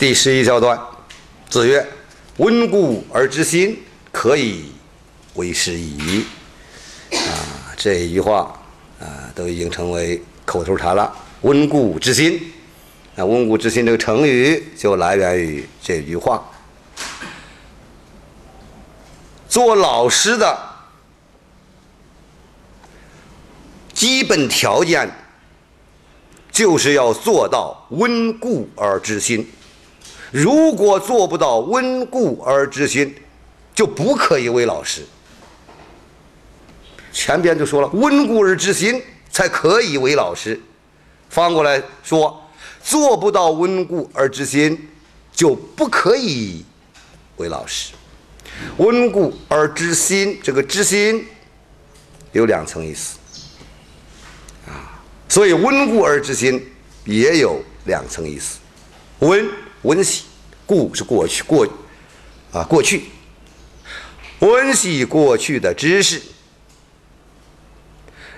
第十一小段，子曰：“温故而知新，可以为师矣。”啊，这一句话啊，都已经成为口头禅了。温故知新，那温故知新这个成语就来源于这句话。做老师的基本条件，就是要做到温故而知新。如果做不到温故而知新，就不可以为老师。前边就说了，温故而知新才可以为老师。反过来说，做不到温故而知新，就不可以为老师。温故而知新，这个知新有两层意思啊，所以温故而知新也有两层意思。温温习，故是过去过啊过去，温习过去的知识，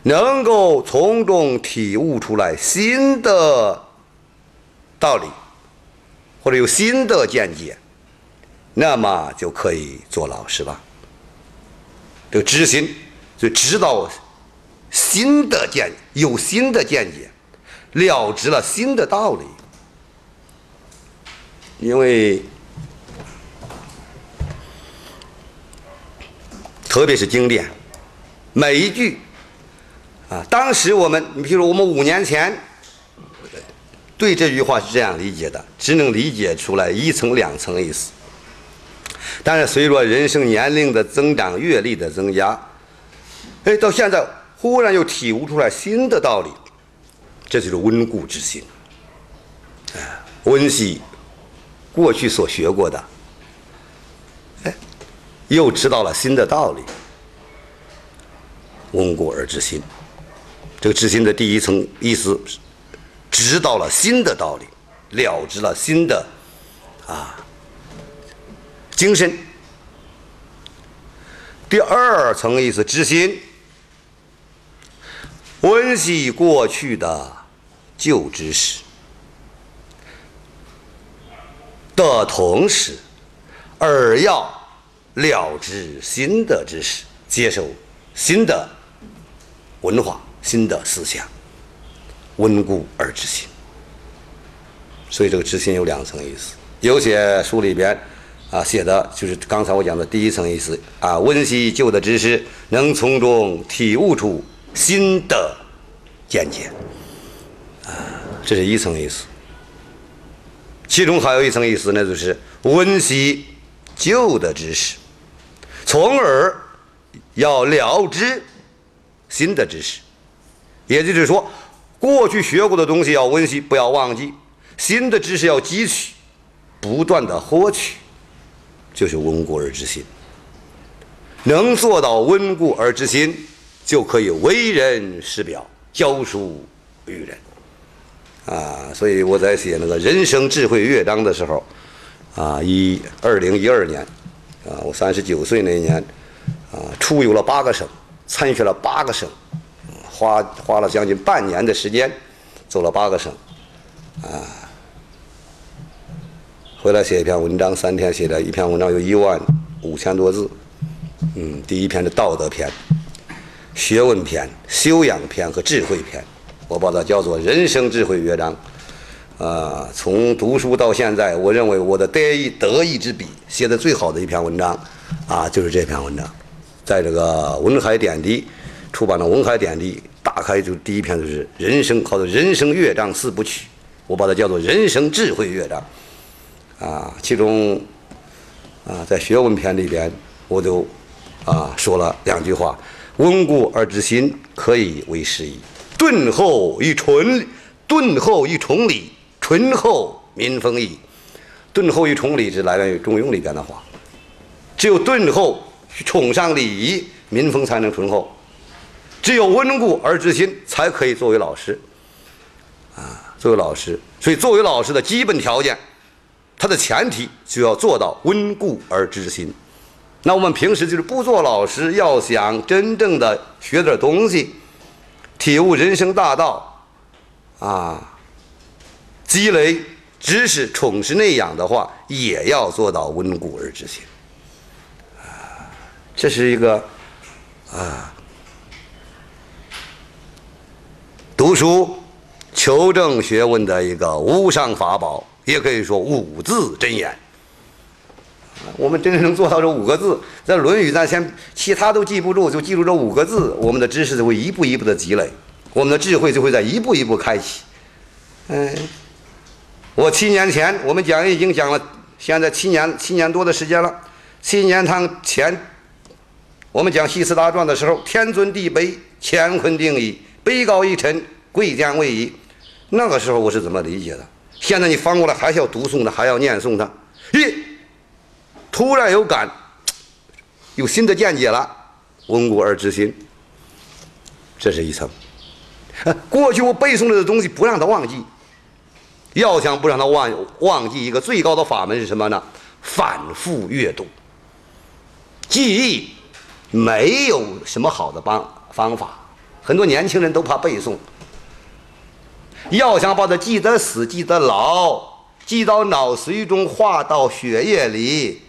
能够从中体悟出来新的道理，或者有新的见解。那么就可以做老师了。这个知心，就知道新的见，有新的见解，了知了新的道理。因为，特别是经典，每一句啊，当时我们，你比如我们五年前对这句话是这样理解的，只能理解出来一层两层意思。但是随着人生年龄的增长、阅历的增加，哎，到现在忽然又体悟出来新的道理，这就是温故知新。哎，温习过去所学过的，哎，又知道了新的道理。温故而知新，这个知新的第一层意思，知道了新的道理，了知了新的啊。精神。第二层意思，知心，温习过去的旧知识的同时，而要了知新的知识，接受新的文化、新的思想，温故而知新。所以这个知新有两层意思，有些书里边。啊，写的就是刚才我讲的第一层意思啊，温习旧的知识，能从中体悟出新的见解，啊，这是一层意思。其中还有一层意思，那就是温习旧的知识，从而要了知新的知识，也就是说，过去学过的东西要温习，不要忘记；新的知识要汲取，不断的获取。就是温故而知新，能做到温故而知新，就可以为人师表，教书育人。啊，所以我在写那个人生智慧乐章的时候，啊，一二零一二年，啊，我三十九岁那一年，啊，出游了八个省，参学了八个省，花花了将近半年的时间，走了八个省，啊。回来写一篇文章，三天写的一篇文章有一万五千多字。嗯，第一篇是道德篇、学问篇、修养篇和智慧篇，我把它叫做人生智慧乐章。啊，从读书到现在，我认为我的得意得意之笔，写的最好的一篇文章，啊，就是这篇文章，在这个文海点滴出版的文海点滴，打开就第一篇就是人生，靠的人生乐章四部曲，我把它叫做人生智慧乐章。啊，其中，啊，在学问篇里边，我就啊说了两句话：温故而知新，可以为师矣；敦厚以纯，敦厚以崇礼，醇厚民风矣。敦厚以崇礼是来源于《中庸》里边的话，只有敦厚崇尚礼仪，民风才能醇厚；只有温故而知新，才可以作为老师。啊，作为老师，所以作为老师的基本条件。它的前提就要做到温故而知新。那我们平时就是不做老师，要想真正的学点东西，体悟人生大道，啊，积累知识充实内养的话，也要做到温故而知新。啊，这是一个啊，读书求证学问的一个无上法宝，也可以说五字真言。我们真正能做到这五个字，在《论语》咱先其他都记不住，就记住这五个字，我们的知识就会一步一步的积累，我们的智慧就会在一步一步开启。嗯，我七年前我们讲已经讲了，现在七年七年多的时间了。七年堂前，我们讲《西斯大传》的时候，天尊地卑，乾坤定矣，卑高一尘，贵贱位移。那个时候我是怎么理解的？现在你翻过来还是要读诵它，还要念诵它。咦？突然有感，有新的见解了，温故而知新，这是一层。过去我背诵的东西不让他忘记，要想不让他忘忘记，一个最高的法门是什么呢？反复阅读。记忆没有什么好的方方法，很多年轻人都怕背诵。要想把它记得死、记得牢、记到脑髓中、化到血液里。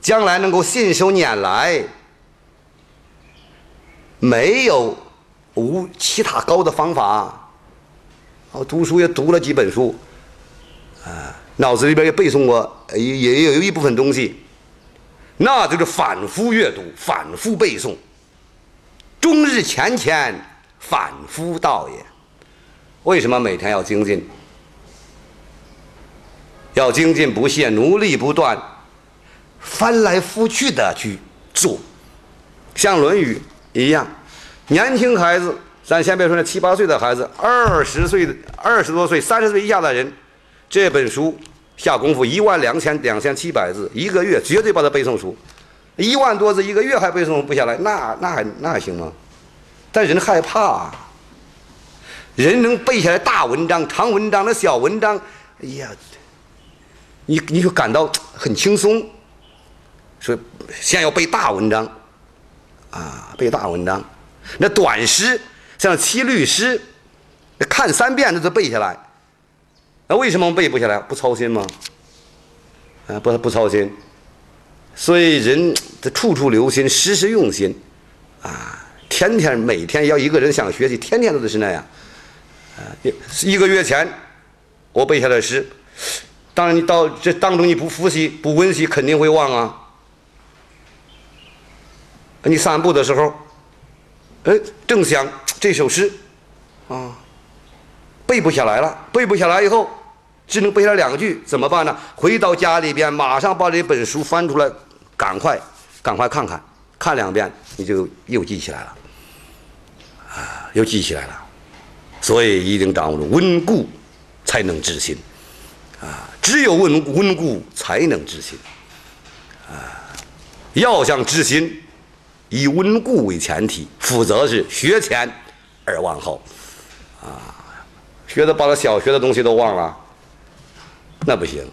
将来能够信手拈来，没有无其他高的方法。我读书也读了几本书，啊，脑子里边也背诵过，也也有一部分东西，那就是反复阅读、反复背诵，终日前前反复道也。为什么每天要精进？要精进不懈，努力不断。翻来覆去的去做，像《论语》一样，年轻孩子，咱先别说那七八岁的孩子，二十岁、二十多岁、三十岁以下的人，这本书下功夫一万两千两千七百字，一个月绝对把它背诵熟。一万多字一个月还背诵不下来，那那还那还行吗？但人害怕，人能背下来大文章、长文章、那小文章，哎呀，你你就感到很轻松。说先要背大文章，啊，背大文章。那短诗，像七律诗，看三遍那就背下来。那为什么背不下来？不操心吗？啊，不不操心。所以人得处处留心，时时用心，啊，天天每天要一个人想学习，天天都得是那样。啊，一个月前我背下来诗，当然你到这当中你不复习不温习，肯定会忘啊。你散步的时候，哎，正想这首诗，啊，背不下来了。背不下来以后，只能背了两句，怎么办呢？回到家里边，马上把这本书翻出来，赶快，赶快看看，看两遍，你就又记起来了，啊，又记起来了。所以一定掌握住温故，才能知新，啊，只有温温故才能知新，啊，要想知新。以温故为前提，否则是学前而忘后，啊，学的把他小学的东西都忘了，那不行。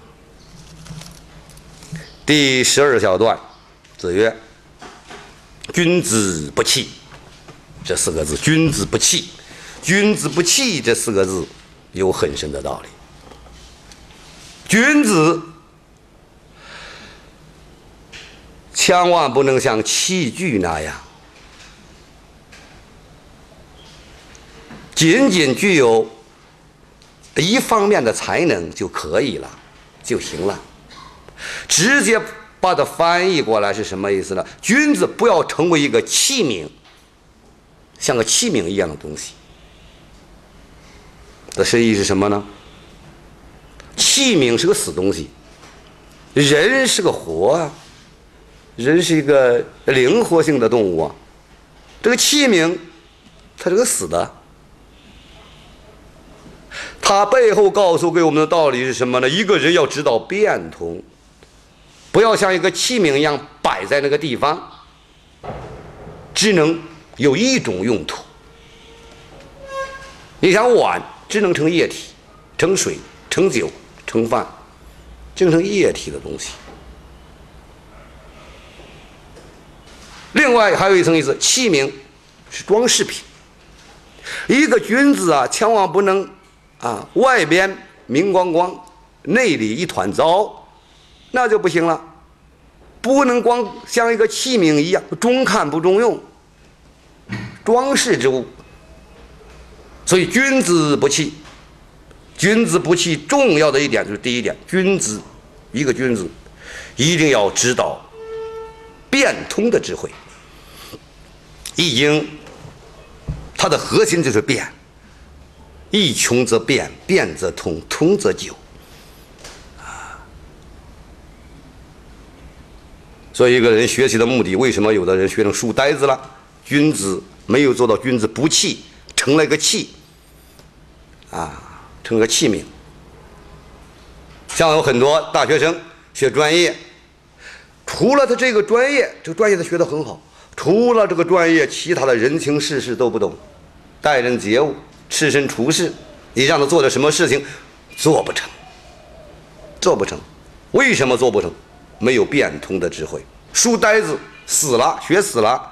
第十二小段，子曰：“君子不器。”这四个字，“君子不器”，“君子不器”这四个字有很深的道理。君子。千万不能像器具那样，仅仅具有一方面的才能就可以了，就行了。直接把它翻译过来是什么意思呢？君子不要成为一个器皿，像个器皿一样的东西。的深意是什么呢？器皿是个死东西，人是个活啊。人是一个灵活性的动物啊，这个器皿，它是个死的。它背后告诉给我们的道理是什么呢？一个人要知道变通，不要像一个器皿一样摆在那个地方，只能有一种用途。你想碗只能盛液体，盛水、盛酒、盛饭，就成液体的东西。另外还有一层意思，器皿是装饰品。一个君子啊，千万不能啊，外边明光光，内里一团糟，那就不行了。不能光像一个器皿一样，中看不中用，装饰之物。所以君子不器，君子不器重要的一点就是第一点，君子一个君子一定要知道变通的智慧。易经它的核心就是变，一穷则变，变则通，通则久。啊所以，一个人学习的目的，为什么有的人学成书呆子了？君子没有做到君子不器，成了个器，啊，成了个器皿。像有很多大学生学专业，除了他这个专业，这个专业他学得很好，除了这个专业，其他的人情世事都不懂，待人接物、赤身处世，你让他做点什么事情，做不成，做不成。为什么做不成？没有变通的智慧，书呆子死了，学死了，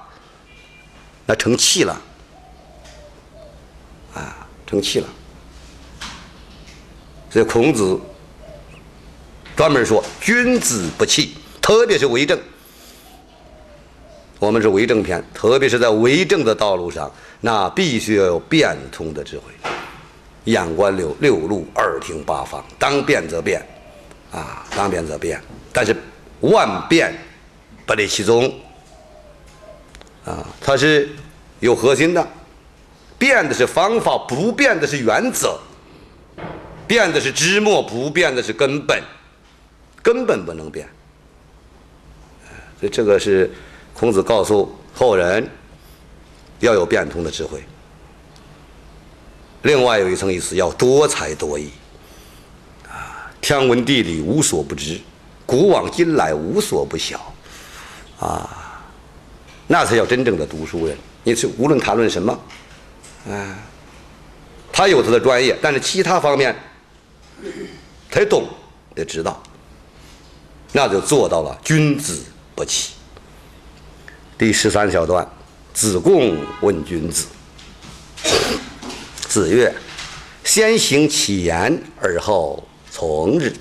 那成器了，啊，成器了。所以孔子专门说：“君子不器，特别是为政。我们是为政篇，特别是在为政的道路上，那必须要有变通的智慧。眼观六六路，耳听八方，当变则变，啊，当变则变。但是。”万变不离其宗啊，它是有核心的，变的是方法，不变的是原则，变的是枝末，不变的是根本，根本不能变。所以这个是孔子告诉后人要有变通的智慧。另外有一层意思，要多才多艺啊，天文地理无所不知。古往今来无所不晓，啊，那才叫真正的读书人。你是无论谈论什么，啊，他有他的专业，但是其他方面，他懂，得知道，那就做到了君子不起。第十三小段，子贡问君子。子曰：“先行其言，而后从之。”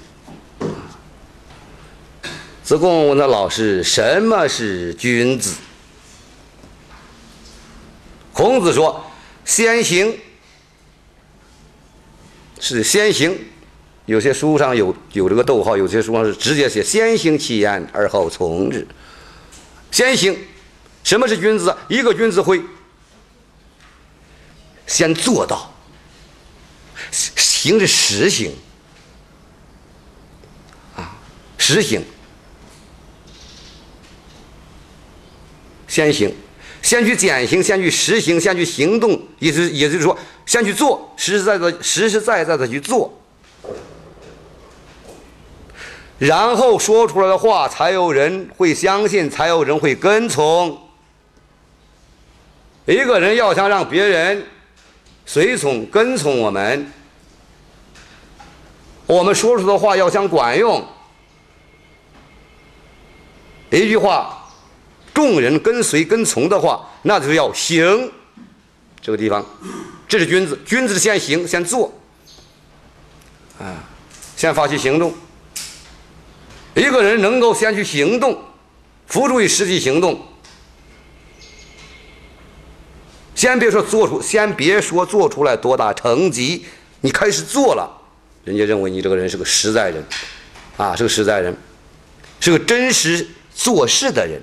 子贡问他老师：“什么是君子？”孔子说：“先行是先行，有些书上有有这个逗号，有些书上是直接写‘先行其言，而后从之’。先行，什么是君子？一个君子会先做到，行是实行啊，实行。”先行，先去践行，先去实行，先去行动，意思也就是说，先去做，实实在在、实实在在的去做，然后说出来的话才有人会相信，才有人会跟从。一个人要想让别人随从、跟从我们，我们说出的话要想管用，一句话。众人跟随跟从的话，那就是要行。这个地方，这是君子。君子先行，先做，啊，先发起行动。一个人能够先去行动，付诸于实际行动。先别说做出，先别说做出来多大成绩，你开始做了，人家认为你这个人是个实在人，啊，是个实在人，是个真实做事的人。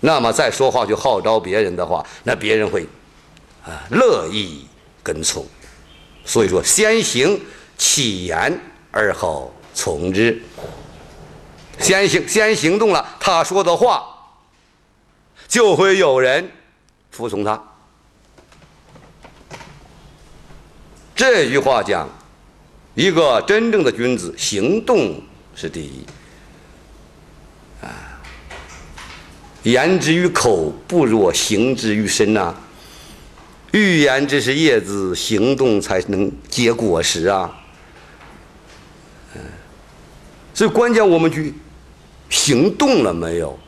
那么再说话去号召别人的话，那别人会啊乐意跟从。所以说，先行其言而后从之。先行先行动了，他说的话就会有人服从他。这句话讲，一个真正的君子，行动是第一啊。言之于口，不若行之于身呐。欲言之是叶子，行动才能结果实啊。所以关键我们去行动了没有？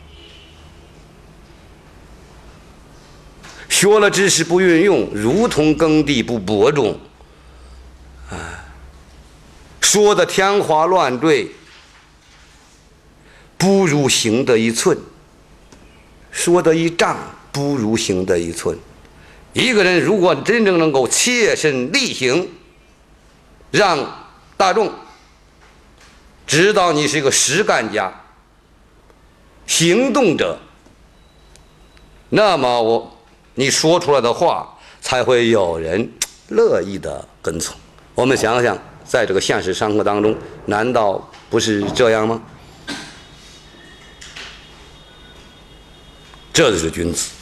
学了知识不运用，如同耕地不播种。啊，说的天花乱坠，不如行的一寸；说的一丈，不如行的一寸。一个人如果真正能够切身力行，让大众知道你是一个实干家、行动者，那么我你说出来的话才会有人乐意的跟从。我们想想，在这个现实生活当中，难道不是这样吗？这就是君子。